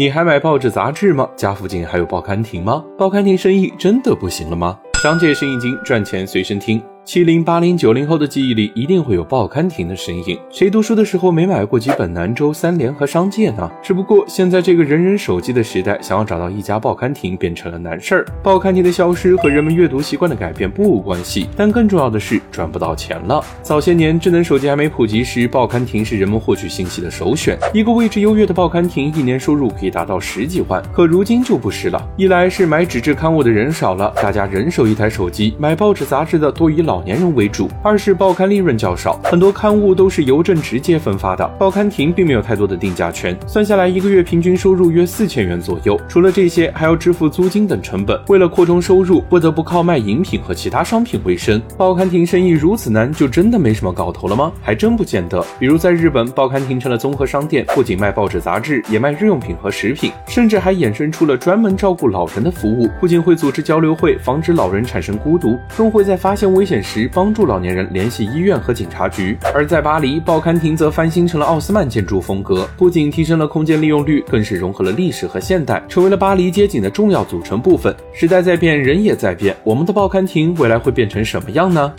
你还买报纸杂志吗？家附近还有报刊亭吗？报刊亭生意真的不行了吗？商界生意经，赚钱随身听。七零八零九零后的记忆里，一定会有报刊亭的身影。谁读书的时候没买过几本南周、三联和商界呢？只不过现在这个人人手机的时代，想要找到一家报刊亭变成了难事儿。报刊亭的消失和人们阅读习惯的改变不无关系，但更重要的是赚不到钱了。早些年智能手机还没普及时，报刊亭是人们获取信息的首选。一个位置优越的报刊亭，一年收入可以达到十几万。可如今就不是了，一来是买纸质刊物的人少了，大家人手一台手机，买报纸杂志的多以老。老年人为主，二是报刊利润较少，很多刊物都是邮政直接分发的，报刊亭并没有太多的定价权，算下来一个月平均收入约四千元左右。除了这些，还要支付租金等成本，为了扩充收入，不得不靠卖饮品和其他商品为生。报刊亭生意如此难，就真的没什么搞头了吗？还真不见得。比如在日本，报刊亭成了综合商店，不仅卖报纸杂志，也卖日用品和食品，甚至还衍生出了专门照顾老人的服务，不仅会组织交流会，防止老人产生孤独，更会在发现危险时。时帮助老年人联系医院和警察局，而在巴黎，报刊亭则翻新成了奥斯曼建筑风格，不仅提升了空间利用率，更是融合了历史和现代，成为了巴黎街景的重要组成部分。时代在变，人也在变，我们的报刊亭未来会变成什么样呢？